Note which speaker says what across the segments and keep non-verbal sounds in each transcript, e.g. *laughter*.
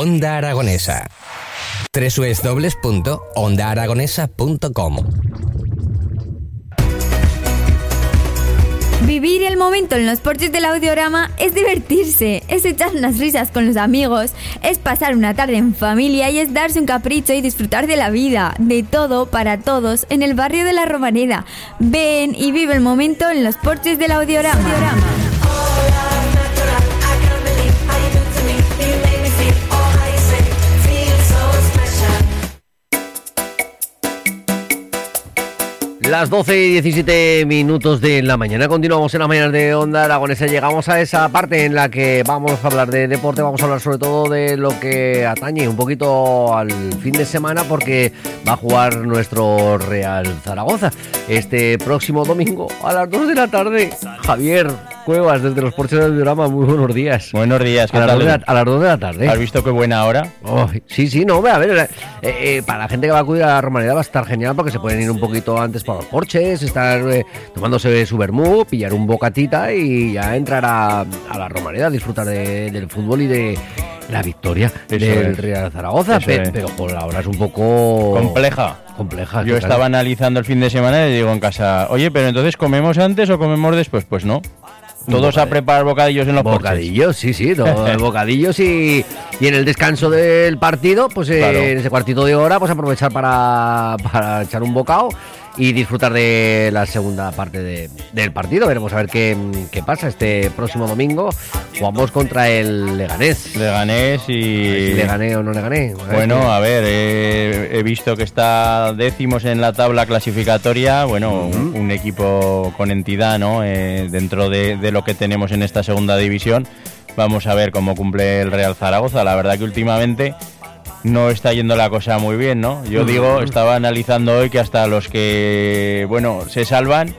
Speaker 1: Onda Aragonesa. www.ondaaragonesa.com
Speaker 2: Vivir el momento en los porches del audiorama es divertirse, es echar unas risas con los amigos, es pasar una tarde en familia y es darse un capricho y disfrutar de la vida, de todo para todos en el barrio de la Romareda. Ven y vive el momento en los porches del audiorama.
Speaker 3: Las 12 y 17 minutos de la mañana. Continuamos en la mañana de Onda Aragonesa. Llegamos a esa parte en la que vamos a hablar de deporte. Vamos a hablar sobre todo de lo que atañe un poquito al fin de semana porque va a jugar nuestro Real Zaragoza este próximo domingo a las 2 de la tarde. Javier Cuevas desde los porches del diorama. Muy buenos días.
Speaker 4: Buenos días, ¿qué
Speaker 3: A las,
Speaker 4: tal?
Speaker 3: de la, a las 2 de la tarde.
Speaker 4: ¿Has visto qué buena hora?
Speaker 3: Oh, sí, sí, no, a ver, eh, eh, para la gente que va a acudir a la Romanidad va a estar genial porque se pueden ir un poquito antes para los porches, estar eh, tomándose su vermú, pillar un bocatita y ya entrar a, a la Romanidad, disfrutar de- del fútbol y de la victoria
Speaker 4: Eso
Speaker 3: del
Speaker 4: es.
Speaker 3: Real Zaragoza, pe- pero por ahora es un poco
Speaker 4: Compleja.
Speaker 3: compleja.
Speaker 4: Yo estaba analizando el fin de semana y le digo en casa, oye, pero entonces comemos antes o comemos después? Pues no. Todos a preparar bocadillos en los porches.
Speaker 3: Bocadillos, sí, sí, todo, bocadillos y, y en el descanso del partido, pues eh,
Speaker 4: Claro.
Speaker 3: en ese cuartito de hora, pues aprovechar para, para echar un bocado y disfrutar de la segunda parte de- del partido. Veremos a ver qué, qué pasa este próximo domingo. Jugamos contra el Leganés.
Speaker 4: Leganés y...
Speaker 3: si le gané o no le gané.
Speaker 4: Bueno, a ver, he visto que está décimos en la tabla clasificatoria, bueno, un, un equipo con entidad, ¿no? Eh, dentro de, de lo que tenemos en esta segunda división. Vamos a ver cómo cumple el Real Zaragoza. La verdad que últimamente no está yendo la cosa muy bien, ¿no? Yo digo, estaba analizando hoy que hasta los que, bueno, se salvan,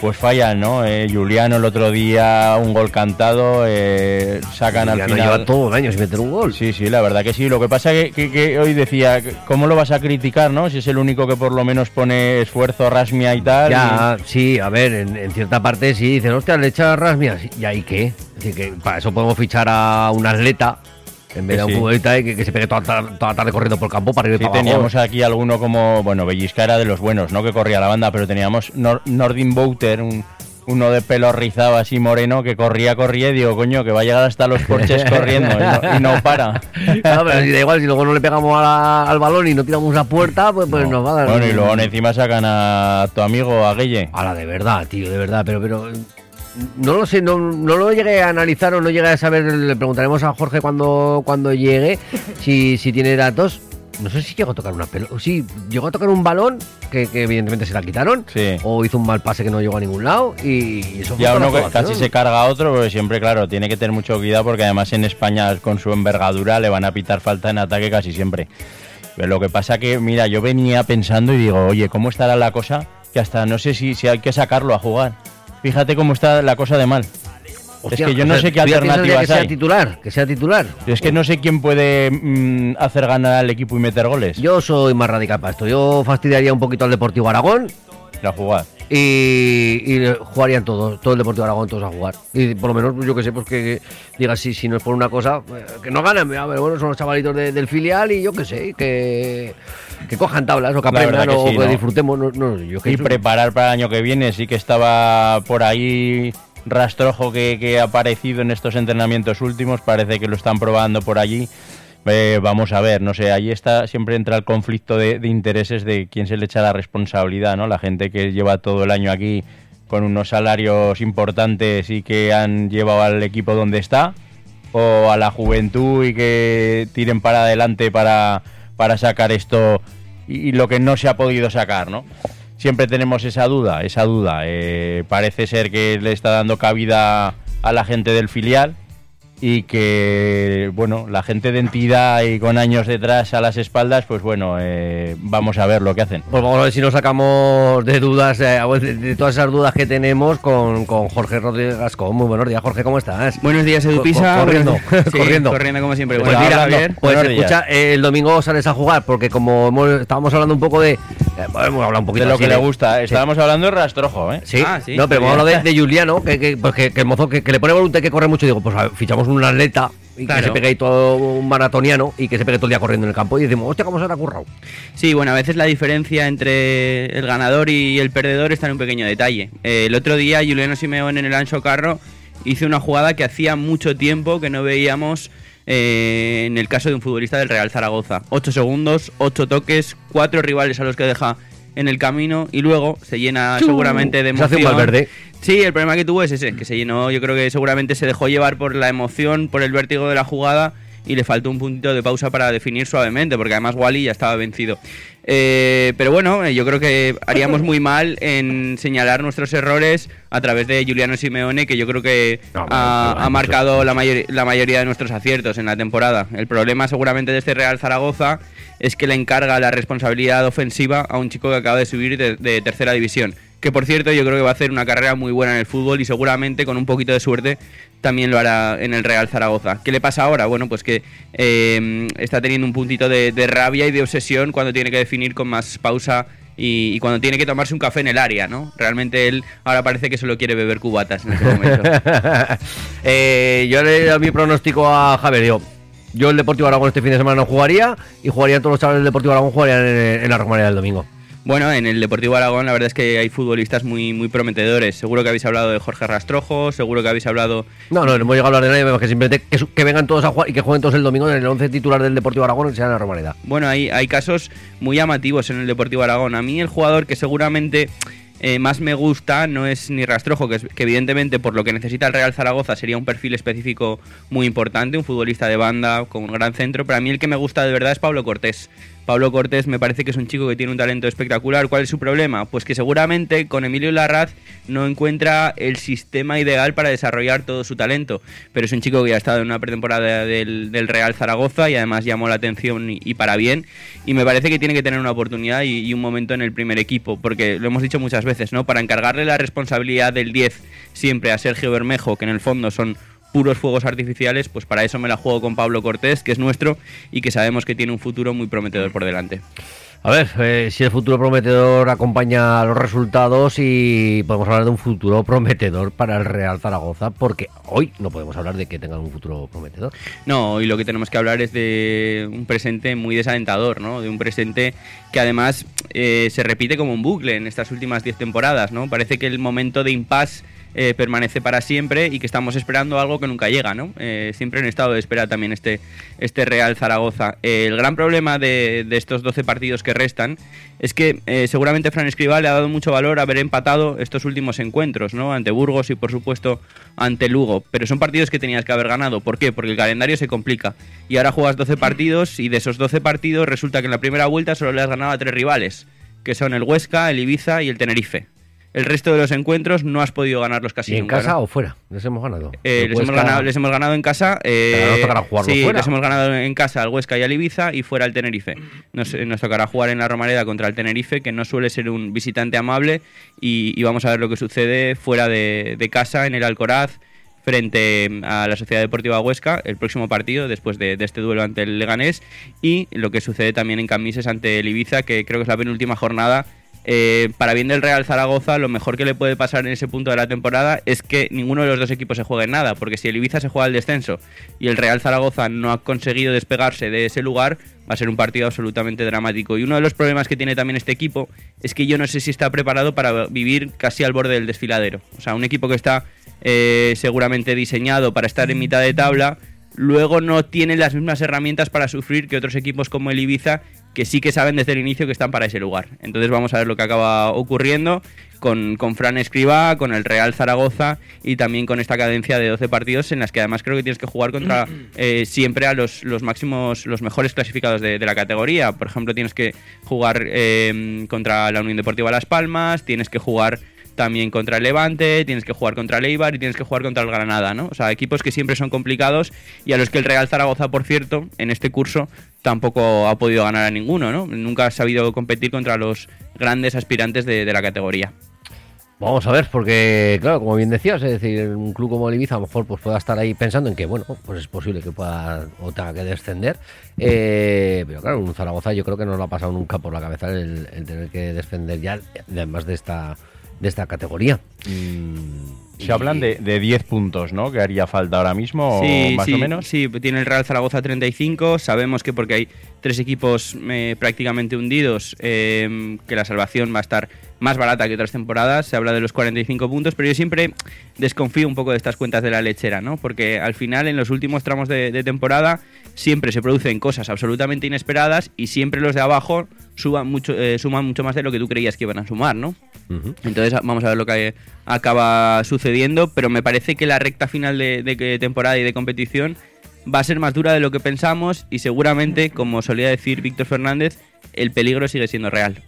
Speaker 4: pues fallan, ¿no? Eh, Juliano el otro día, un gol cantado, eh, sacan al final...
Speaker 3: lleva todo el año sin meter un gol.
Speaker 4: Sí, sí, la verdad que sí. Lo que pasa que, que, que hoy decía, ¿cómo lo vas a criticar, no? Si es el único que por lo menos pone esfuerzo, rasmia y tal.
Speaker 3: Ya, sí, a ver, en, en cierta parte sí dicen, hostia, le echas rasmias. ¿Y ahí qué? Es decir, que para eso podemos fichar a un atleta en vez de a un
Speaker 4: Sí.
Speaker 3: futbolista que, que se pegue toda, toda la tarde corriendo por el campo para ir
Speaker 4: sí
Speaker 3: para abajo.
Speaker 4: teníamos aquí alguno como, bueno, Bellisca era de los buenos, ¿no? Que corría la banda, pero teníamos Nor Nordin Bouter, un, uno de pelo rizado así moreno que corría, corría y digo, coño, que va a llegar hasta los porches corriendo y no, y no para. *laughs*
Speaker 3: Claro, pero si da igual, si luego no le pegamos a la- al balón y no tiramos la puerta, pues, pues
Speaker 4: No.
Speaker 3: nos va a dar.
Speaker 4: Bueno, y luego encima sacan a tu amigo, a Guille.
Speaker 3: A la de verdad, tío, de verdad, pero pero no lo sé, no, no lo llegué a analizar o no llegué a saber, le preguntaremos a Jorge cuando, cuando llegue *laughs* si, si tiene datos. No sé si llegó a tocar una pelota. Sí, llegó a tocar un balón que, que evidentemente se la quitaron.
Speaker 4: Sí.
Speaker 3: O hizo un mal pase que no llegó a ningún lado. Y, eso fue
Speaker 4: Ya uno que casi se carga a otro, pero siempre, claro, tiene que tener mucho cuidado porque además en España con su envergadura le van a pitar falta en ataque casi siempre. Pero lo que pasa que, mira, yo venía pensando y digo, oye, ¿cómo estará la cosa? Que hasta no sé si, si hay que sacarlo a jugar. Fíjate cómo está la cosa de mal.
Speaker 3: Hostia,
Speaker 4: es que yo no
Speaker 3: sea,
Speaker 4: sé qué
Speaker 3: ¿tú ya piensas ya
Speaker 4: alternativas
Speaker 3: que sea titular, que sea titular.
Speaker 4: Es que no sé quién puede mm, hacer ganar al equipo y meter goles.
Speaker 3: Yo soy más radical para esto. Yo fastidiaría un poquito al Deportivo Aragón
Speaker 4: La jugar.
Speaker 3: Y, y jugarían todos, todo el Deportivo Aragón, todos a jugar. Y por lo menos, yo que sé, pues que, que diga, si, si no es por una cosa, eh, que no ganen, a ver, bueno, son los chavalitos de- del filial y yo que sé, que, que cojan tablas o que aprendan
Speaker 4: que
Speaker 3: o
Speaker 4: sí,
Speaker 3: que
Speaker 4: ¿no?
Speaker 3: disfrutemos. No, no, yo que
Speaker 4: Y
Speaker 3: eso-
Speaker 4: preparar para el año que viene. Sí que estaba por ahí rastrojo que, que ha aparecido en estos entrenamientos últimos. Parece que lo están probando por allí. Eh, vamos a ver, no sé, ahí está, siempre entra el conflicto de, intereses de quién se le echa la responsabilidad, ¿no? La gente que lleva todo el año aquí con unos salarios importantes y que han llevado al equipo donde está, o a la juventud y que tiren para adelante para, para sacar esto y, y lo que no se ha podido sacar, ¿no? Siempre tenemos esa duda, esa duda. Eh, parece ser que le está dando cabida a la gente del filial y que, bueno, la gente de entidad y con años detrás a las espaldas, pues bueno, eh, vamos a ver lo que hacen.
Speaker 3: Pues vamos a ver si nos sacamos de dudas, eh, de, de todas esas dudas que tenemos con, con Jorge Rodríguez Gascón. Muy buenos días, Jorge, ¿cómo estás?
Speaker 5: Buenos días,
Speaker 3: Co-
Speaker 5: Edu
Speaker 3: co-
Speaker 5: Pisa. *laughs*
Speaker 3: corriendo,
Speaker 5: Sí,
Speaker 3: corriendo.
Speaker 5: corriendo como siempre.
Speaker 3: Pues mira, pues escucha, eh, el domingo sales a jugar porque como hemos- estábamos hablando un poco de... eh, hemos hablado un poquito
Speaker 4: De lo
Speaker 3: así
Speaker 4: que le gusta. Estábamos hablando de rastrojo, ¿eh?
Speaker 3: Sí,
Speaker 5: Ah, sí,
Speaker 3: no, pero hemos hablado de, de Juliano, que, que, pues que, que el mozo que, que le pone voluntad y que corre mucho. Digo, pues a ver, fichamos un atleta y que se pegue ahí todo un maratoniano y que se pegue todo el día corriendo en el campo y decimos, hostia, ¿cómo se le ha currado?
Speaker 5: Sí, bueno, a veces la diferencia entre el ganador y el perdedor está en un pequeño detalle. Eh, el otro día Juliano Simeone en el Ancho Carro hizo una jugada que hacía mucho tiempo que no veíamos eh, en el caso de un futbolista del Real Zaragoza. 8 segundos, 8 toques, 4 rivales a los que deja en el camino y luego se llena seguramente de
Speaker 3: Se hace un
Speaker 5: emoción.
Speaker 3: Valverde.
Speaker 5: Sí, el problema que tuvo es ese, que se llenó, yo creo que seguramente se dejó llevar por la emoción, por el vértigo de la jugada y le faltó un puntito de pausa para definir suavemente, porque además Wally ya estaba vencido. Eh, pero bueno, eh, yo creo que haríamos muy mal en señalar nuestros errores a través de Juliano Simeone, que yo creo que
Speaker 3: No,
Speaker 5: ha,
Speaker 3: no,
Speaker 5: marcado la, mayor- la mayoría de nuestros aciertos en la temporada. El problema seguramente de este Real Zaragoza es que le encarga la responsabilidad ofensiva a un chico que acaba de subir de, de tercera división. Que por cierto yo creo que va a hacer una carrera muy buena en el fútbol y seguramente con un poquito de suerte también lo hará en el Real Zaragoza. ¿Qué le pasa ahora? Bueno, pues que eh, está teniendo un puntito de, rabia y de obsesión cuando tiene que definir con más pausa y, cuando tiene que tomarse un café en el área, ¿no? Realmente él ahora parece que solo quiere beber cubatas en este momento. *laughs*
Speaker 3: Eh, yo le doy mi pronóstico a Javier. Yo, yo el Deportivo Aragón este fin de semana no jugaría y jugarían todos los chavales del Deportivo Aragón jugarían en, la Romareda del domingo.
Speaker 5: Bueno, en el Deportivo Aragón la verdad es que hay futbolistas muy, muy prometedores. Seguro que habéis hablado de Jorge Rastrojo, seguro que habéis hablado...
Speaker 3: No, no, no hemos llegado a hablar de nadie, que simplemente que, vengan todos a jugar y que jueguen todos el domingo en el 11 titular del Deportivo Aragón y sean en la Romareda.
Speaker 5: Bueno, hay, hay casos muy llamativos en el Deportivo Aragón. A mí el jugador que seguramente eh, más me gusta no es ni Rastrojo, que, es- que evidentemente por lo que necesita el Real Zaragoza sería un perfil específico muy importante, un futbolista de banda con un gran centro, pero a mí el que me gusta de verdad es Pablo Cortés. Pablo Cortés me parece que es un chico que tiene un talento espectacular. ¿Cuál es su problema? Pues que seguramente con Emilio Larraz no encuentra el sistema ideal para desarrollar todo su talento. Pero es un chico que ya ha estado en una pretemporada del, Real Zaragoza y además llamó la atención y, y para bien. Y me parece que tiene que tener una oportunidad y, y un momento en el primer equipo. Porque lo hemos dicho muchas veces, ¿no? Para encargarle la responsabilidad del 10 siempre a Sergio Bermejo, que en el fondo son puros fuegos artificiales, pues para eso me la juego con Pablo Cortés, que es nuestro y que sabemos que tiene un futuro muy prometedor por delante.
Speaker 3: A ver, eh, si el futuro prometedor acompaña a los resultados y podemos hablar de un futuro prometedor para el Real Zaragoza, porque hoy no podemos hablar de que tengan un futuro prometedor.
Speaker 5: No, y lo que tenemos que hablar es de un presente muy desalentador, ¿no? De un presente que además eh, se repite como un bucle en estas últimas 10 temporadas, ¿no? Parece que el momento de impasse eh, permanece para siempre y que estamos esperando algo que nunca llega, ¿no? Eh, siempre en estado de espera también este, este Real Zaragoza. Eh, el gran problema de, de estos 12 partidos que restan es que seguramente Fran Escribá le ha dado mucho valor haber empatado estos últimos encuentros, ¿no? Ante Burgos y por supuesto ante Lugo. Pero son partidos que tenías que haber ganado. ¿Por qué? Porque el calendario se complica. Y ahora juegas 12 partidos y de esos 12 partidos resulta que en la primera vuelta solo le has ganado a tres rivales, que son el Huesca, el Ibiza y el Tenerife. El resto de los encuentros no has podido ganarlos casi
Speaker 3: ¿Y en
Speaker 5: nunca,
Speaker 3: casa
Speaker 5: ¿no?
Speaker 3: o fuera? Les hemos ganado.
Speaker 5: Eh, les, hemos ganado, les hemos ganado en casa. eh,
Speaker 3: nos tocará jugarlo
Speaker 5: sí,
Speaker 3: fuera.
Speaker 5: les hemos ganado en casa al Huesca y al Ibiza y fuera al Tenerife. Nos, eh, nos tocará jugar en la Romareda contra el Tenerife, que no suele ser un visitante amable. Y, y vamos a ver lo que sucede fuera de, de casa, en el Alcoraz, frente a la Sociedad Deportiva Huesca, el próximo partido, después de, de este duelo ante el Leganés. Y lo que sucede también en Camises ante el Ibiza, que creo que es la penúltima jornada. Eh, para bien del Real Zaragoza, lo mejor que le puede pasar en ese punto de la temporada es que ninguno de los dos equipos se juegue en nada, porque si el Ibiza se juega el descenso y el Real Zaragoza no ha conseguido despegarse de ese lugar, va a ser un partido absolutamente dramático. Y uno de los problemas que tiene también este equipo es que yo no sé si está preparado para vivir casi al borde del desfiladero. O sea, un equipo que está eh, seguramente diseñado para estar en mitad de tabla, luego no tiene las mismas herramientas para sufrir que otros equipos como el Ibiza, que sí que saben desde el inicio que están para ese lugar. Entonces vamos a ver lo que acaba ocurriendo con, con Fran Escribá, con el Real Zaragoza y también con esta cadencia de 12 partidos en las que además creo que tienes que jugar contra *clears throat* eh, siempre a los, los máximos, los mejores clasificados de, de la categoría. Por ejemplo, tienes que jugar eh, contra la Unión Deportiva Las Palmas, tienes que jugar también contra el Levante, tienes que jugar contra el Eibar y tienes que jugar contra el Granada, ¿no? O sea, equipos que siempre son complicados y a los que el Real Zaragoza, por cierto, en este curso tampoco ha podido ganar a ninguno, ¿no? Nunca ha sabido competir contra los grandes aspirantes de, la categoría.
Speaker 3: Vamos a ver, porque, claro, como bien decías, es decir, un club como el a lo mejor pues pueda estar ahí pensando en que, bueno, pues es posible que pueda o tenga que descender. Eh, pero claro, un Zaragoza yo creo que no lo ha pasado nunca por la cabeza el, el tener que descender ya, además de esta de esta categoría. Mm,
Speaker 4: Se hablan de, de 10 puntos, ¿no? Que haría falta ahora mismo, o
Speaker 5: Sí,
Speaker 4: más
Speaker 5: sí,
Speaker 4: o menos.
Speaker 5: Sí, tiene el Real Zaragoza 35. Sabemos que porque hay tres equipos eh, prácticamente hundidos, eh, que la salvación va a estar más barata que otras temporadas. Se habla de los 45 puntos, pero yo siempre desconfío un poco de estas cuentas de la lechera, ¿no? Porque al final, en los últimos tramos de, de temporada, siempre se producen cosas absolutamente inesperadas y siempre los de abajo suban mucho, eh, suman mucho más de lo que tú creías que iban a sumar, ¿no? Entonces vamos a ver lo que acaba sucediendo, pero me parece que la recta final de, temporada y de competición va a ser más dura de lo que pensamos y seguramente, como solía decir Víctor Fernández, el peligro sigue siendo real.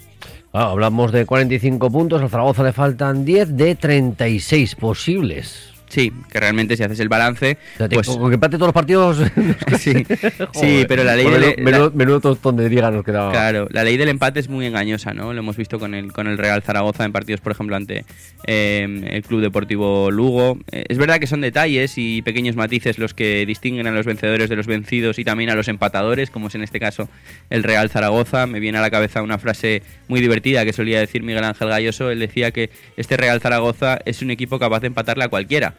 Speaker 3: Ah, hablamos de 45 puntos, al Zaragoza le faltan 10 de 36 posibles.
Speaker 5: Sí, que realmente si haces el balance,
Speaker 3: O sea,
Speaker 5: pues
Speaker 3: con que empate todos los partidos. *laughs*
Speaker 5: sí, *laughs* pero la ley
Speaker 3: Menudo-
Speaker 5: del,
Speaker 3: menudo, menudo tostón de liga nos quedaba.
Speaker 5: Claro, la ley del empate es muy engañosa, ¿no? Lo hemos visto con el, con el Real Zaragoza en partidos, por ejemplo, ante eh, el Club Deportivo Lugo. Eh, es verdad que son detalles y pequeños matices los que distinguen a los vencedores de los vencidos y también a los empatadores, como es en este caso el Real Zaragoza. Me viene a la cabeza una frase muy divertida que solía decir Miguel Ángel Galloso. Él decía que este Real Zaragoza es un equipo capaz de empatarle a cualquiera.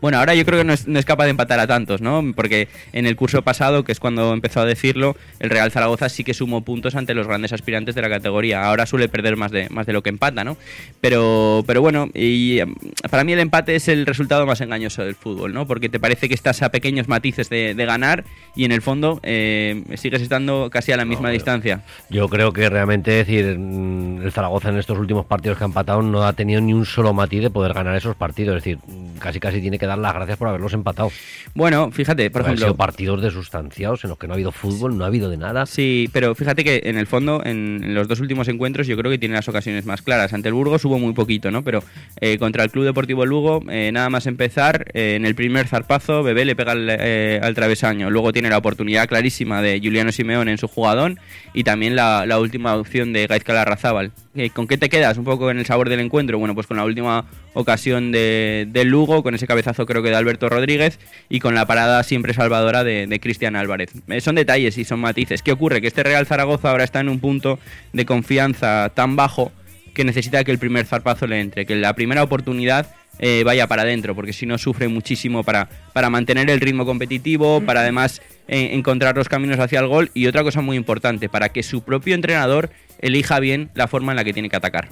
Speaker 5: Bueno, ahora yo creo que no es, no es capaz de empatar a tantos, ¿no? Porque en el curso pasado, que es cuando empezó a decirlo, el Real Zaragoza sí que sumó puntos ante los grandes aspirantes de la categoría. Ahora suele perder más de, más de lo que empata, ¿no? Pero, pero bueno, y em, para mí el empate es el resultado más engañoso del fútbol, ¿no? Porque te parece que estás a pequeños matices de, de ganar y en el fondo eh, sigues estando casi a la misma distancia.
Speaker 3: Yo creo que realmente, es decir, mm, el Zaragoza en estos últimos partidos que ha empatado no ha tenido ni un solo matiz de poder ganar esos partidos. Es decir, mm, casi casi tiene que dar las gracias por haberlos empatado.
Speaker 5: Bueno, fíjate, por
Speaker 3: Han
Speaker 5: ejemplo...
Speaker 3: sido partidos desustanciados en los que no ha habido fútbol, no ha habido de nada.
Speaker 5: Sí, pero fíjate que en el fondo, en, en los dos últimos encuentros, yo creo que tiene las ocasiones más claras. Ante el Burgos hubo muy poquito, ¿no? Pero eh, contra el Club Deportivo Lugo, eh, nada más empezar, eh, en el primer zarpazo, Bebé le pega al, al travesaño. Luego tiene la oportunidad clarísima de Juliano Simeón en su jugadón y también la, la última opción de Gaizka Larrazábal. ¿Con qué te quedas un poco en el sabor del encuentro? Bueno, pues con la última ocasión de, del Lugo, con ese cabezazo creo que de Alberto Rodríguez y con la parada siempre salvadora de, de Cristian Álvarez. Eh, son detalles y son matices. ¿Qué ocurre? Que este Real Zaragoza ahora está en un punto de confianza tan bajo que necesita que el primer zarpazo le entre, que la primera oportunidad eh, vaya para adentro, porque si no sufre muchísimo para, para mantener el ritmo competitivo, para además eh, encontrar los caminos hacia el gol y otra cosa muy importante, para que su propio entrenador elija bien la forma en la que tiene que atacar.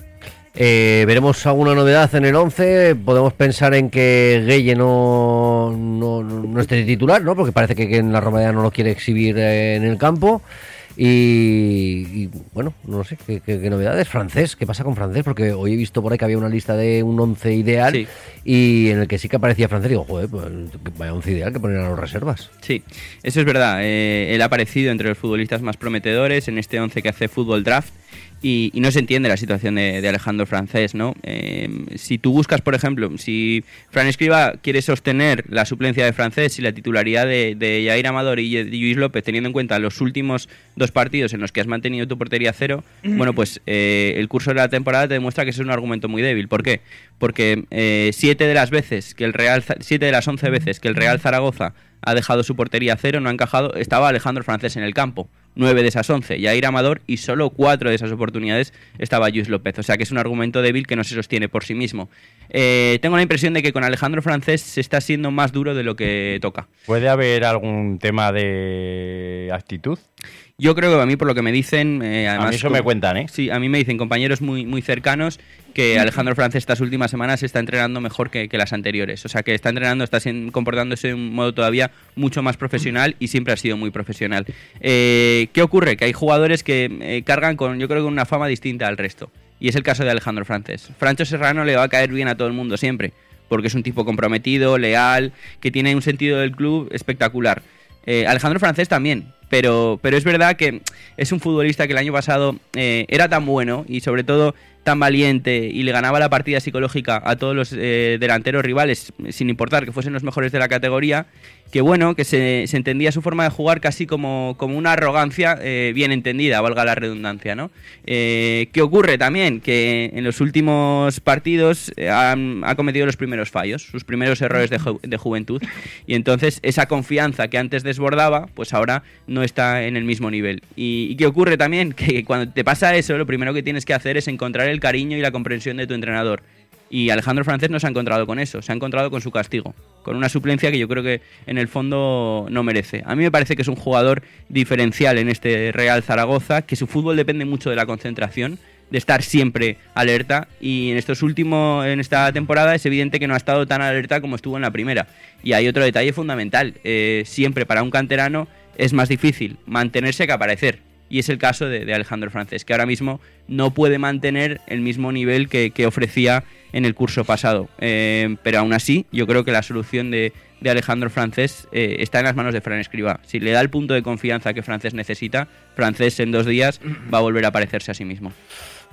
Speaker 3: Eh, veremos alguna novedad en el 11. Podemos pensar en que Gueye no, no, no esté titular, ¿no? Porque parece que, que en la Romareda no lo quiere exhibir eh, en el campo. Y, y, bueno, no sé, ¿qué, qué, qué novedades? Francés, ¿qué pasa con francés? Porque hoy he visto por ahí que había una lista de un 11 ideal
Speaker 5: Sí.
Speaker 3: y en el que sí que aparecía francés. Digo, joder, pues vaya 11 ideal que poner a los reservas.
Speaker 5: Sí, eso es verdad. Eh, él ha aparecido entre los futbolistas más prometedores en este 11 que hace fútbol draft. Y, y no se entiende la situación de, de Alejandro Francés, ¿no? Eh, si tú buscas, por ejemplo, si Fran Escriba quiere sostener la suplencia de Francés y la titularidad de, de Jair Amador y de Luis López, teniendo en cuenta los últimos dos partidos en los que has mantenido tu portería cero, bueno, pues eh, el curso de la temporada te demuestra que ese es un argumento muy débil. ¿Por qué? Porque eh, siete de las veces que el Real, siete de las once veces que el Real Zaragoza ha dejado su portería cero, no ha encajado, estaba Alejandro Francés en el campo. Nueve de esas once, Jair Amador, y solo cuatro de esas oportunidades estaba Luis López. O sea que es un argumento débil que no se sostiene por sí mismo. Eh, tengo la impresión de que con Alejandro Francés se está siendo más duro de lo que toca.
Speaker 4: ¿Puede haber algún tema de actitud?
Speaker 5: Yo creo que a mí, por lo que me dicen, eh,
Speaker 4: a
Speaker 5: además...
Speaker 4: mí eso me cuentan, ¿eh?
Speaker 5: Sí, a mí me dicen compañeros muy, muy cercanos que Alejandro Francés estas últimas semanas está entrenando mejor que, que las anteriores. O sea, que está entrenando, está comportándose de un modo todavía mucho más profesional y siempre ha sido muy profesional. Eh, ¿Qué ocurre? Que hay jugadores que eh, cargan con, yo creo, con una fama distinta al resto. Y es el caso de Alejandro Francés. Francho Serrano le va a caer bien a todo el mundo siempre, porque es un tipo comprometido, leal, que tiene un sentido del club espectacular. Eh, Alejandro Francés también, pero, pero es verdad que es un futbolista que el año pasado eh, era tan bueno y sobre todo tan valiente y le ganaba la partida psicológica a todos los eh, delanteros rivales, sin importar que fuesen los mejores de la categoría, que bueno, que se, se entendía su forma de jugar casi como, como una arrogancia eh, bien entendida, valga la redundancia, ¿no? Eh, ¿Qué ocurre también? Que en los últimos partidos eh, han- ha cometido los primeros fallos, sus primeros errores de, ju- de juventud, y entonces esa confianza que antes desbordaba, pues ahora no está en el mismo nivel. ¿Y, y qué ocurre también? Que cuando te pasa eso, lo primero que tienes que hacer es encontrar el cariño y la comprensión de tu entrenador. Y Alejandro Francés no se ha encontrado con eso, se ha encontrado con su castigo, con una suplencia que yo creo que en el fondo no merece. A mí me parece que es un jugador diferencial en este Real Zaragoza, que su fútbol depende mucho de la concentración, de estar siempre alerta y en estos últimos en esta temporada es evidente que no ha estado tan alerta como estuvo en la primera. Y hay otro detalle fundamental, eh, siempre para un canterano es más difícil mantenerse que aparecer. Y es el caso de, Alejandro Francés, que ahora mismo no puede mantener el mismo nivel que, ofrecía en el curso pasado. Eh, pero aún así, yo creo que la solución de, de Alejandro Francés eh, está en las manos de Fran Escriba. Si le da el punto de confianza que Francés necesita, Francés en dos días va a volver a parecerse a sí mismo.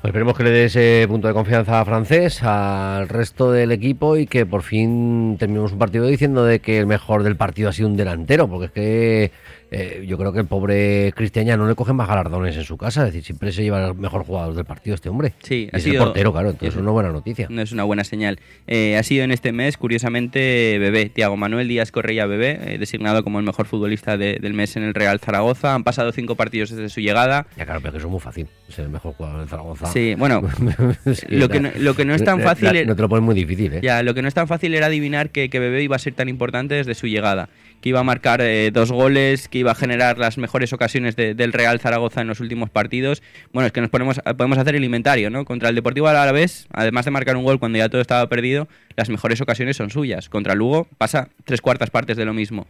Speaker 3: Pues esperemos que le dé ese punto de confianza a Francés, al resto del equipo y que por fin terminemos un partido diciendo de que el mejor del partido ha sido un delantero, porque es que eh, yo creo que el pobre Cristian ya no le cogen más galardones en su casa, es decir, siempre se lleva el mejor jugador del partido este hombre.
Speaker 5: Sí,
Speaker 3: y
Speaker 5: ha
Speaker 3: es
Speaker 5: sido-
Speaker 3: el portero, claro, entonces
Speaker 5: es-
Speaker 3: una buena noticia.
Speaker 5: No es una buena señal. Eh, ha sido en este mes, curiosamente, Bebé, Tiago Manuel Díaz Correia Bebé, eh, designado como el mejor futbolista de- del mes en el Real Zaragoza. Han pasado cinco partidos desde su llegada.
Speaker 3: Ya claro, pero que eso es muy fácil, es el mejor jugador del Zaragoza.
Speaker 5: Sí, bueno,
Speaker 3: Sí, *laughs*
Speaker 5: lo, que
Speaker 3: la-
Speaker 5: no, lo que no es tan
Speaker 3: la-
Speaker 5: fácil...
Speaker 3: la-
Speaker 5: es-
Speaker 3: no te lo pones muy difícil, ¿eh?
Speaker 5: Ya, lo que no es tan fácil era adivinar que, que Bebé iba a ser tan importante desde su llegada. Que iba a marcar eh, dos goles, que iba a generar las mejores ocasiones de- del Real Zaragoza en los últimos partidos. Bueno, es que nos ponemos, podemos hacer el inventario, ¿no? Contra el Deportivo Alavés, además de marcar un gol cuando ya todo estaba perdido, las mejores ocasiones son suyas. Contra Lugo pasa tres cuartas partes de lo mismo.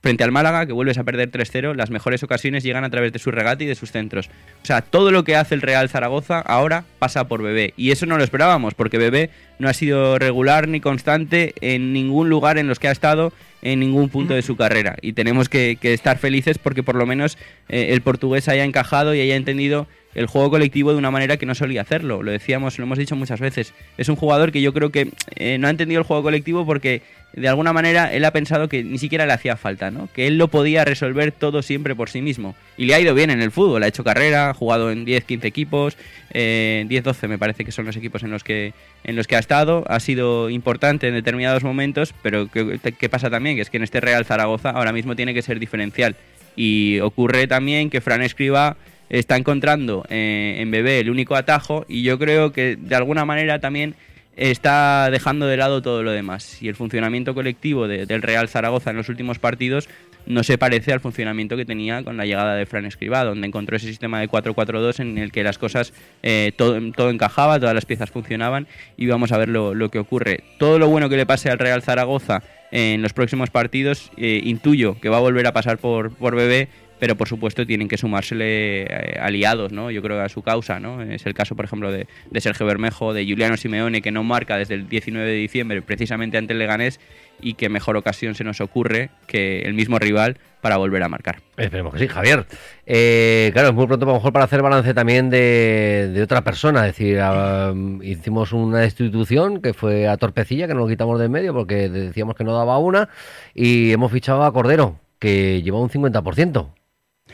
Speaker 5: Frente al Málaga, que vuelves a perder 3-0, las mejores ocasiones llegan a través de su regate y de sus centros. O sea, todo lo que hace el Real Zaragoza ahora pasa por Bebé. Y eso no lo esperábamos, porque Bebé no ha sido regular ni constante en ningún lugar en los que ha estado en ningún punto de su carrera. Y tenemos que, que estar felices porque por lo menos eh, el portugués haya encajado y haya entendido el juego colectivo de una manera que no solía hacerlo. Lo decíamos, lo hemos dicho muchas veces. Es un jugador que yo creo que eh, no ha entendido el juego colectivo porque de alguna manera él ha pensado que ni siquiera le hacía falta, ¿no? Que él lo podía resolver todo siempre por sí mismo. Y le ha ido bien en el fútbol, ha hecho carrera, ha jugado en 10, 15 equipos, eh, 10, 12 me parece que son los equipos en los que en los que ha estado, ha sido importante en determinados momentos, pero ¿qué, qué pasa también? Que es que en este Real Zaragoza ahora mismo tiene que ser diferencial. Y ocurre también que Fran Escriba está encontrando eh, en Bebé el único atajo y yo creo que de alguna manera también está dejando de lado todo lo demás. Y el funcionamiento colectivo de- del Real Zaragoza en los últimos partidos no se parece al funcionamiento que tenía con la llegada de Fran Escribá, donde encontró ese sistema de 4-4-2 en el que las cosas, eh, todo, todo encajaba, todas las piezas funcionaban y vamos a ver lo, lo que ocurre. Todo lo bueno que le pase al Real Zaragoza en los próximos partidos, eh, intuyo que va a volver a pasar por, por Bebé, pero por supuesto tienen que sumársele eh, aliados, ¿no? Yo creo que a su causa, ¿no? Es el caso, por ejemplo, de, Sergio Bermejo, de Juliano Simeone, que no marca desde el 19 de diciembre, precisamente ante el Leganés, y que mejor ocasión se nos ocurre que el mismo rival para volver a marcar.
Speaker 3: Esperemos que sí, Javier. Eh, claro, es muy pronto a lo mejor para hacer balance también de, de otra persona. Es decir, ah, hicimos una destitución que fue a Torpecilla, que nos lo quitamos de en medio porque decíamos que no daba una, y hemos fichado a Cordero, que lleva un 50%.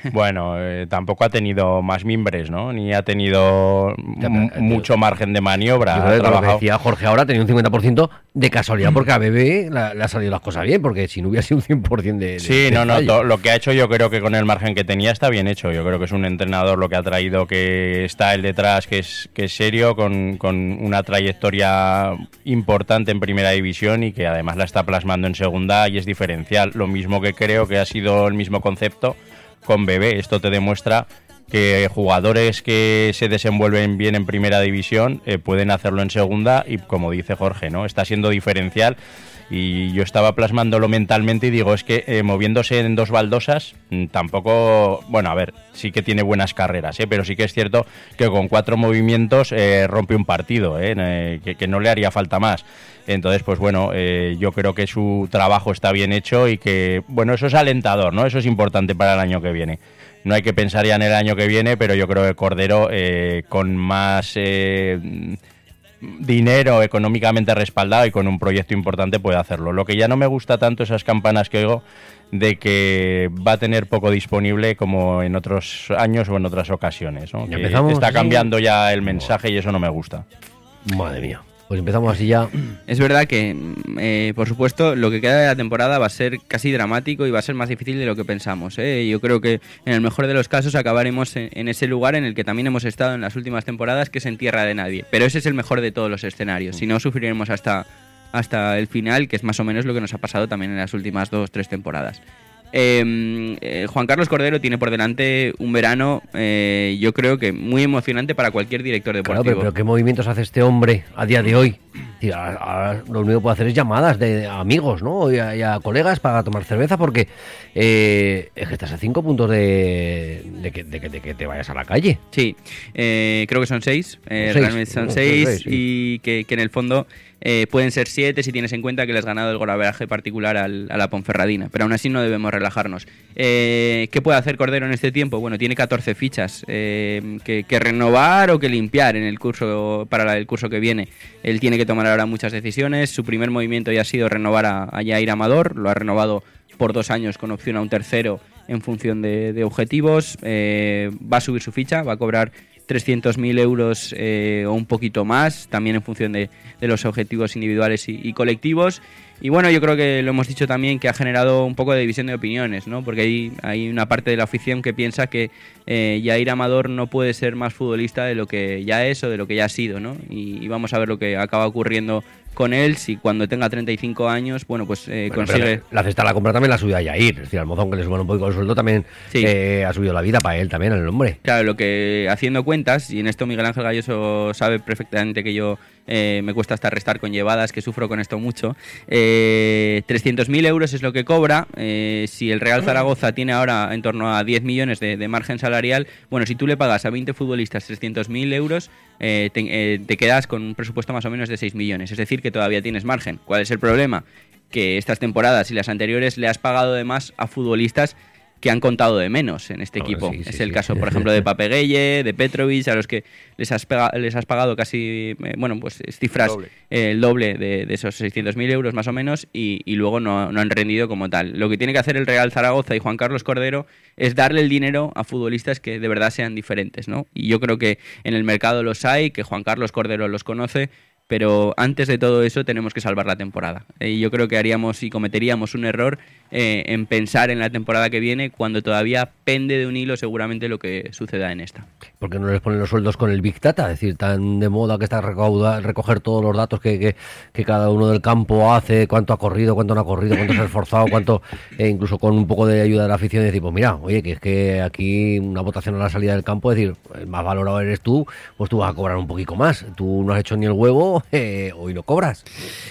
Speaker 3: *laughs*
Speaker 4: Bueno, eh, tampoco ha tenido más mimbres, ¿no? Ni ha tenido
Speaker 3: Ya,
Speaker 4: m-
Speaker 3: pero, eh,
Speaker 4: mucho margen de maniobra.
Speaker 3: Yo creo que decía Jorge ahora tenía un 50% de casualidad porque a Bebé la- le ha salido las cosas bien, porque si no hubiera sido un 100% de, de
Speaker 4: Sí,
Speaker 3: de
Speaker 4: no, no,
Speaker 3: fallo.
Speaker 4: lo que ha hecho yo creo que con el margen que tenía está bien hecho. Yo creo que es un entrenador lo que ha traído que está el detrás, que es, que es serio, con, con una trayectoria importante en primera división y que además la está plasmando en segunda y es diferencial. Lo mismo que creo que ha sido el mismo concepto con Bebé. Esto te demuestra que jugadores que se desenvuelven bien en primera división eh, pueden hacerlo en segunda y como dice Jorge, ¿no? Está siendo diferencial y yo estaba plasmándolo mentalmente y digo, es que eh, moviéndose en dos baldosas mm, tampoco, bueno, a ver, sí que tiene buenas carreras, ¿eh? pero sí que es cierto que con cuatro movimientos eh, rompe un partido, ¿eh? Que, que no le haría falta más. Entonces, pues bueno, yo creo que su trabajo está bien hecho y que, bueno, eso es alentador, ¿no? Eso es importante para el año que viene. No hay que pensar ya en el año que viene, pero yo creo que Cordero, con más dinero económicamente respaldado y con un proyecto importante, puede hacerlo. Lo que ya no me gusta tanto esas campanas que oigo de que va a tener poco disponible como en otros años o en otras ocasiones. está cambiando ya el mensaje y eso no me gusta.
Speaker 3: Madre mía. Pues empezamos así ya.
Speaker 5: Es verdad que, eh, por supuesto, lo que queda de la temporada va a ser casi dramático y va a ser más difícil de lo que pensamos. ¿eh? Yo creo que en el mejor de los casos acabaremos en, en ese lugar en el que también hemos estado en las últimas temporadas, que es en tierra de nadie. Pero ese es el mejor de todos los escenarios. Si no, sufriremos hasta, hasta el final, que es más o menos lo que nos ha pasado también en las últimas dos, tres temporadas. Eh, eh, Juan Carlos Cordero tiene por delante un verano, eh, yo creo que muy emocionante para cualquier director
Speaker 3: Claro,
Speaker 5: deportivo.
Speaker 3: pero, pero ¿qué movimientos hace este hombre a día de hoy? Tío, ahora- ahora lo único que puede hacer es llamadas de amigos, ¿no? Y a, y a colegas para tomar cerveza, porque eh, es que estás a cinco puntos de, de que, de que- de que te vayas a la calle.
Speaker 5: Sí, creo que son seis. eh,
Speaker 3: Seis,
Speaker 5: realmente son
Speaker 3: no, son
Speaker 5: seis,
Speaker 3: seis, sí.
Speaker 5: y que, que en el fondo eh, pueden ser siete si tienes en cuenta que le has ganado el golaveraje particular al- a la Ponferradina. Pero aún así no debemos relajarnos. Eh, ¿Qué puede hacer Cordero en este tiempo? Bueno, tiene 14 fichas eh, que, renovar o que limpiar en el curso para el curso que viene. Él tiene que tomar ahora muchas decisiones. Su primer movimiento ya ha sido renovar a, a Amador. Lo ha renovado por dos años con opción a un tercero en función de, de objetivos. Eh, va a subir su ficha, va a cobrar 300.000 euros eh, o un poquito más, también en función de, de los objetivos individuales y, y colectivos. Y bueno, yo creo que lo hemos dicho también que ha generado un poco de división de opiniones, ¿no? Porque hay, hay una parte de la afición que piensa que eh, Jair Amador no puede ser más futbolista de lo que ya es o de lo que ya ha sido, ¿no? Y, y vamos a ver lo que acaba ocurriendo con él, si cuando tenga 35 años, bueno, pues eh,
Speaker 3: Bueno,
Speaker 5: consigue...
Speaker 3: la cesta la compra también la ha subido a Yair. Es decir, al mozón que le suban un poco el sueldo también
Speaker 5: Sí.
Speaker 3: eh, ha subido la vida para él también, el hombre.
Speaker 5: Claro, lo que haciendo cuentas, y en esto Miguel Ángel Galloso sabe perfectamente que yo eh, me cuesta hasta restar con llevadas, que sufro con esto mucho. Eh, 300.000 euros es lo que cobra. eh, si el Real Zaragoza tiene ahora en torno a 10 millones de, margen salarial, bueno, si tú le pagas a 20 futbolistas 300.000 euros, eh, te, te quedas con un presupuesto más o menos de 6 millones. Es decir, que todavía tienes margen. ¿Cuál es el problema? Que estas temporadas y las anteriores le has pagado de más a futbolistas que han contado de menos en este
Speaker 3: Hombre,
Speaker 5: equipo.
Speaker 3: sí, sí,
Speaker 5: es el
Speaker 3: sí.
Speaker 5: caso, por *laughs* ejemplo, de Papegueye, de Petrovic, a los que les has, pega- les has pagado casi, eh, bueno, pues cifras
Speaker 4: Doble.
Speaker 5: eh, el doble de, de esos 600.000 euros más o menos y, y luego no, no han rendido como tal. Lo que tiene que hacer el Real Zaragoza y Juan Carlos Cordero es darle el dinero a futbolistas que de verdad sean diferentes, ¿no? Y yo creo que en el mercado los hay, que Juan Carlos Cordero los conoce, pero antes de todo eso tenemos que salvar la temporada. Eh, Y yo creo que haríamos y cometeríamos un error eh, en pensar en la temporada que viene cuando todavía pende de un hilo seguramente lo que suceda en esta.
Speaker 3: ¿Por qué no les ponen los sueldos con el Big Data? Es decir, tan de moda que está recauda- recoger todos los datos que, que- que cada uno del campo hace, cuánto ha corrido, cuánto no ha corrido, cuánto se ha esforzado, cuánto, e incluso con un poco de ayuda de la afición, decir, pues mira, oye, que es que aquí una votación a la salida del campo, es decir, el más valorado eres tú, pues tú vas a cobrar un poquito más. Tú no has hecho ni el huevo, *laughs* eh, hoy no cobras.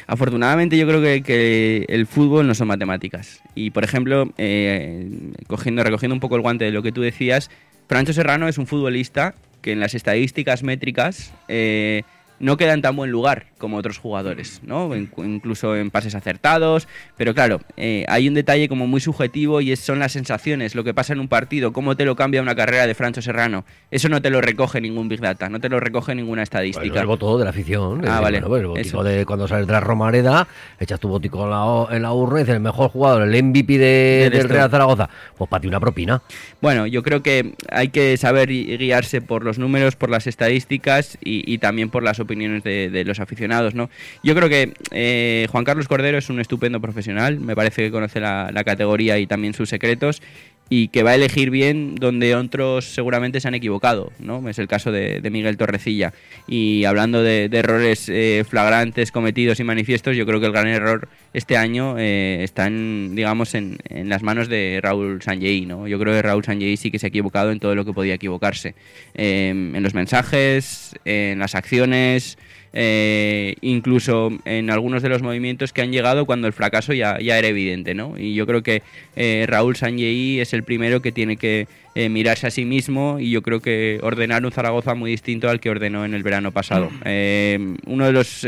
Speaker 5: Afortunadamente yo creo que, que el fútbol no son matemáticas. Y por ejemplo, eh, cogiendo, recogiendo un poco el guante de lo que tú decías, Francho Serrano es un futbolista que en las estadísticas métricas eh, no queda en tan buen lugar como otros jugadores, ¿no? In- incluso en pases acertados, pero claro, eh, hay un detalle como muy subjetivo y es, son las sensaciones, lo que pasa en un partido, cómo te lo cambia una carrera de Francho Serrano. Eso no te lo recoge ningún Big Data, no te lo recoge ninguna
Speaker 3: Bueno,
Speaker 5: estadística.
Speaker 3: el voto de la afición.
Speaker 5: Ah,
Speaker 3: decir,
Speaker 5: vale,
Speaker 3: bueno, pues el botico
Speaker 5: eso.
Speaker 3: de cuando sales de la Romareda, echas tu botico en la, en la urna y dices, el mejor jugador, el MVP de,
Speaker 5: Del.
Speaker 3: Real Zaragoza, pues para ti una propina.
Speaker 5: Bueno, yo creo que hay que saber gui- guiarse por los números, por las estadísticas y, y también por las opiniones de, de los aficionados, ¿no? Yo creo que eh, Juan Carlos Cordero es un estupendo profesional, me parece que conoce la categoría y también sus secretos y que va a elegir bien donde otros seguramente se han equivocado, ¿no? Es el caso de, Miguel Torrecilla. Y hablando de, errores eh, flagrantes cometidos y manifiestos, yo creo que el gran error este año eh, está en, digamos, en, las manos de Raúl Sanjei, ¿no? Yo creo que Raúl Sanjei sí que se ha equivocado en todo lo que podía equivocarse. Eh, en los mensajes, en las acciones, eh, incluso en algunos de los movimientos que han llegado cuando el fracaso ya, ya era evidente, ¿no? Y yo creo que eh, Raúl Sanjei es el primero que tiene que eh, mirarse a sí mismo y yo creo que ordenar un Zaragoza muy distinto al que ordenó en el verano pasado. Eh, uno de los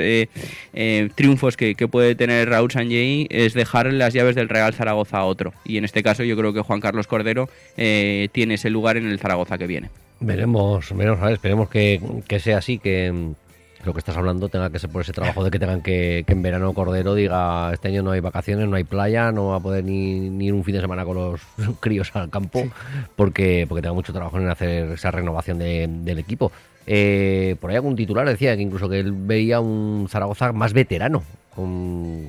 Speaker 5: triunfos que, que puede tener Raúl Sanjei es dejar las llaves del Real Zaragoza a otro. Y en este caso yo creo que Juan Carlos Cordero tiene ese lugar en el Zaragoza que viene.
Speaker 3: Veremos, veremos, a ver, esperemos que, que sea así, que, lo que estás hablando tenga que ser por ese trabajo de que tengan que, que en verano Cordero diga este año no hay vacaciones, no hay playa, no va a poder ni, ni ir un fin de semana con los *laughs* críos al campo porque, porque tenga mucho trabajo en hacer esa renovación de- del equipo. Eh, por ahí algún titular decía que incluso que él veía un Zaragoza más veterano, con,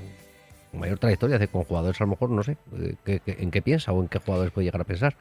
Speaker 3: mayor trayectoria, con jugadores a lo mejor, no sé, eh, ¿qué- qué- en qué piensa o en qué jugadores puede llegar a pensar.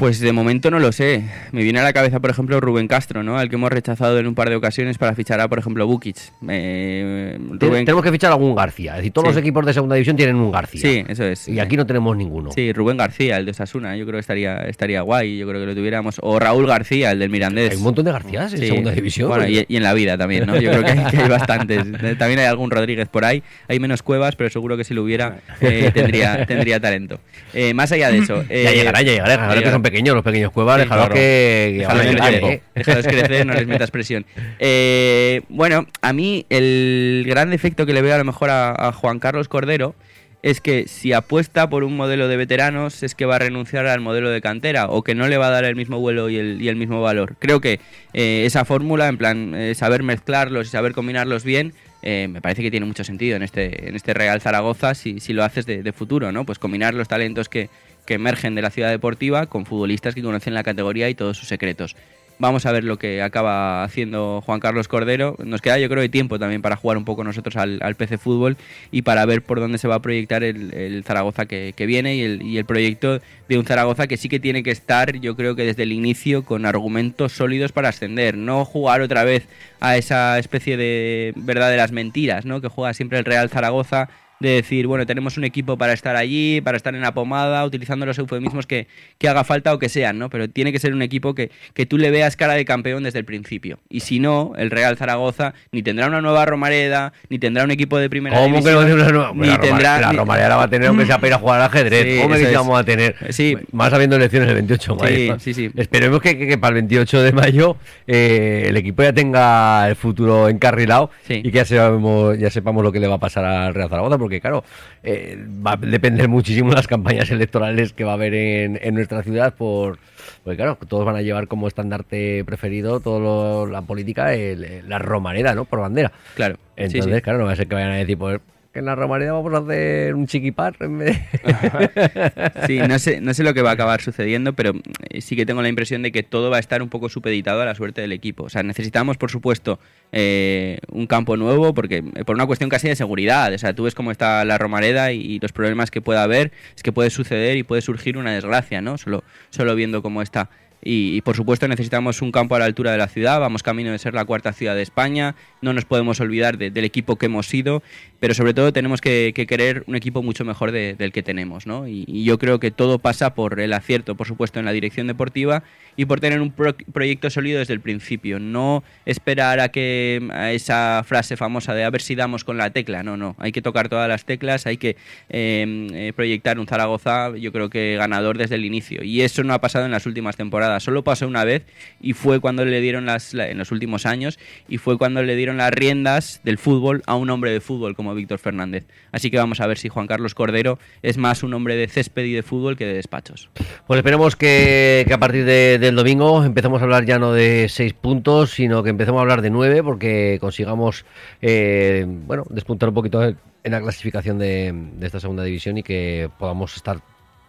Speaker 5: Pues de momento no lo sé. Me viene a la cabeza, por ejemplo, Rubén Castro, ¿no? Al que hemos rechazado en un par de ocasiones para fichar a, por ejemplo, Bukic. Eh, Rubén...
Speaker 3: Tenemos que fichar algún García, es decir, todos
Speaker 5: Sí.
Speaker 3: los equipos de segunda división tienen un García.
Speaker 5: Sí, eso es.
Speaker 3: Y aquí no tenemos ninguno.
Speaker 5: Sí, Rubén García, el de Osasuna, yo creo que estaría, estaría guay, yo creo que lo tuviéramos. O Raúl García, el del Mirandés.
Speaker 3: Hay un montón de Garcías en
Speaker 5: Sí.
Speaker 3: segunda división.
Speaker 5: Bueno, y, y en la vida también, ¿no? Yo creo que hay, que hay bastantes. *laughs* También hay algún Rodríguez por ahí. Hay menos cuevas, pero seguro que si lo hubiera eh, tendría, tendría talento. Eh, más allá de eso. *laughs*
Speaker 3: ya
Speaker 5: eh,
Speaker 3: llegará, ya llegará. Ahora que son pequeños, los pequeños cuevas,
Speaker 5: Sí,
Speaker 3: déjalos
Speaker 5: claro.
Speaker 3: que, que
Speaker 5: Déjalos crecer,
Speaker 3: tiempo.
Speaker 5: déjalos crecer, no les metas *laughs* presión. Eh, bueno, a mí el gran defecto que le veo a lo mejor a, a Juan Carlos Cordero es que si apuesta por un modelo de veteranos es que va a renunciar al modelo de cantera o que no le va a dar el mismo vuelo y el, y el mismo valor. Creo que eh, esa fórmula, en plan, eh, saber mezclarlos y saber combinarlos bien, eh, me parece que tiene mucho sentido en este, en este Real Zaragoza si, si lo haces de, de futuro, ¿no? Pues combinar los talentos que, que emergen de la ciudad deportiva con futbolistas que conocen la categoría y todos sus secretos. Vamos a ver lo que acaba haciendo Juan Carlos Cordero. Nos queda, yo creo, de tiempo también para jugar un poco nosotros al, al PC Fútbol y para ver por dónde se va a proyectar el, Zaragoza que, viene y el, y el proyecto de un Zaragoza que sí que tiene que estar, yo creo que desde el inicio, con argumentos sólidos para ascender. No jugar otra vez a esa especie de verdaderas mentiras, ¿no? Que juega siempre el Real Zaragoza de decir, bueno, tenemos un equipo para estar allí, para estar en la pomada, utilizando los eufemismos que, que haga falta o que sean, ¿no? Pero tiene que ser un equipo que, que tú le veas cara de campeón desde el principio. Y si no, el Real Zaragoza ni tendrá una nueva Romareda, ni tendrá un equipo de primera
Speaker 3: ¿Cómo que no tener una nueva?
Speaker 5: ni
Speaker 3: la,
Speaker 5: tendrá...
Speaker 3: la
Speaker 5: ni-
Speaker 3: Romareda la va a tener aunque sea para ir a jugar al ajedrez.
Speaker 5: Sí,
Speaker 3: ¿Cómo que
Speaker 5: es.
Speaker 3: vamos a tener?
Speaker 5: Sí.
Speaker 3: Más habiendo elecciones el 28 de mayo.
Speaker 5: Sí, sí, sí.
Speaker 3: Esperemos que, que- que para el 28 de mayo eh, el equipo ya tenga el futuro encarrilado
Speaker 5: Sí.
Speaker 3: y que ya sepamos, ya sepamos lo que le va a pasar al Real Zaragoza, porque claro, eh, va a depender muchísimo las campañas electorales que va a haber en, en nuestra ciudad por... Porque claro, todos van a llevar como estandarte preferido todo lo- la política el- la romareda, ¿no? Por bandera.
Speaker 5: Claro. sí, sí.
Speaker 3: Entonces, claro, no va a ser que vayan a decir, pues, que en la Romareda vamos a hacer un chiquipar en vez de... *laughs*
Speaker 5: Sí, no sé, no sé lo que va a acabar sucediendo, pero eh, sí que tengo la impresión de que todo va a estar un poco supeditado a la suerte del equipo. O sea, necesitamos, por supuesto, eh, un campo nuevo, porque eh, por una cuestión casi de seguridad. O sea, tú ves cómo está la Romareda y, y los problemas que pueda haber, es que puede suceder y puede surgir una desgracia, ¿no? Solo, solo viendo cómo está. Y, por supuesto necesitamos un campo a la altura de la ciudad, vamos camino de ser la cuarta ciudad de España, no nos podemos olvidar de- del equipo que hemos sido, pero sobre todo tenemos que, que querer un equipo mucho mejor de- del que tenemos, ¿no? Y, yo creo que todo pasa por el acierto, por supuesto, en la dirección deportiva y por tener un pro- proyecto sólido desde el principio, no esperar a que a esa frase famosa de a ver si damos con la tecla, no, no, hay que tocar todas las teclas, hay que eh, eh, proyectar un Zaragoza, yo creo que ganador desde el inicio, y eso no ha pasado en las últimas temporadas, solo pasó una vez y fue cuando le dieron las, la- en los últimos años y fue cuando le dieron las riendas del fútbol a un hombre de fútbol como Víctor Fernández. Así que vamos a ver si Juan Carlos Cordero es más un hombre de césped y de fútbol que de despachos.
Speaker 3: Pues esperemos que, a partir de- del domingo empecemos a hablar ya no de seis puntos, sino que empecemos a hablar de nueve, porque consigamos, eh, bueno, despuntar un poquito en en la clasificación de, de esta segunda división y que podamos estar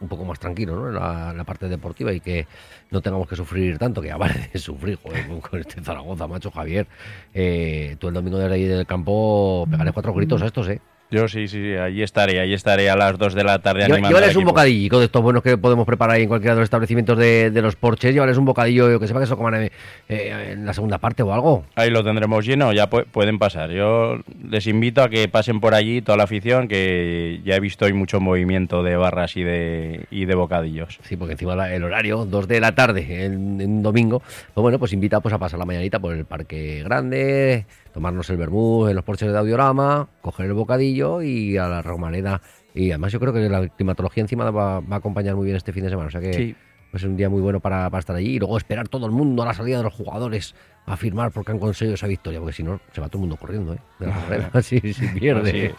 Speaker 3: un poco más tranquilos ¿no? la, la parte deportiva y que no tengamos que sufrir tanto, que ya *laughs* vale de sufrir joder, con este Zaragoza, macho Javier. Eh, tú el domingo de ahí del campo pegaré cuatro gritos a estos, ¿eh?
Speaker 4: Yo sí, sí, sí, allí estaré, allí estaré a las 2 de la tarde
Speaker 3: Lleva-
Speaker 4: animando
Speaker 3: Llévales un bocadillo de estos buenos que podemos preparar ahí en cualquiera de los establecimientos de, de los porches. Llévales un bocadillo que sepa que se lo coman eh, eh, en la segunda parte o algo.
Speaker 4: Ahí lo tendremos lleno, ya pu- pueden pasar. Yo les invito a que pasen por allí toda la afición, que ya he visto hoy mucho movimiento de barras y de, y de bocadillos.
Speaker 3: Sí, porque encima la- el horario, dos de la tarde en, en domingo, pues bueno, pues invita pues a pasar la mañanita por el parque grande, tomarnos el vermú en los porches de audiorama, coger el bocadillo y a la romareda. Y además yo creo que la climatología encima va, va a acompañar muy bien este fin de semana. O sea que
Speaker 5: Sí.
Speaker 3: a ser un día muy bueno para, para estar allí y luego esperar todo el mundo a la salida de los jugadores a firmar porque han conseguido esa victoria, porque si no se va todo el mundo corriendo, ¿eh? De la carrera, *laughs* si, si pierde.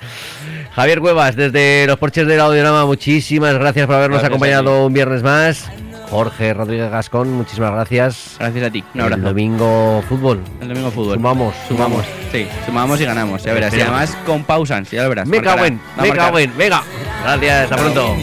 Speaker 3: *laughs* Javier Cuevas, desde los porches del audiorama, muchísimas gracias por habernos
Speaker 4: Gracias
Speaker 3: acompañado un viernes más. Jorge Rodríguez Gascón, muchísimas gracias.
Speaker 5: Gracias a ti. Un
Speaker 3: El
Speaker 5: abrazo.
Speaker 3: domingo fútbol.
Speaker 5: El domingo fútbol.
Speaker 3: Sumamos,
Speaker 5: Sumamos. Sí, sumamos y ganamos. Ya verás. Y además con pausas, ya lo verás.
Speaker 3: Me
Speaker 5: marcará.
Speaker 3: cago en,
Speaker 5: Va a
Speaker 3: me
Speaker 5: marcar.
Speaker 3: cago en. Venga, gracias, hasta pronto.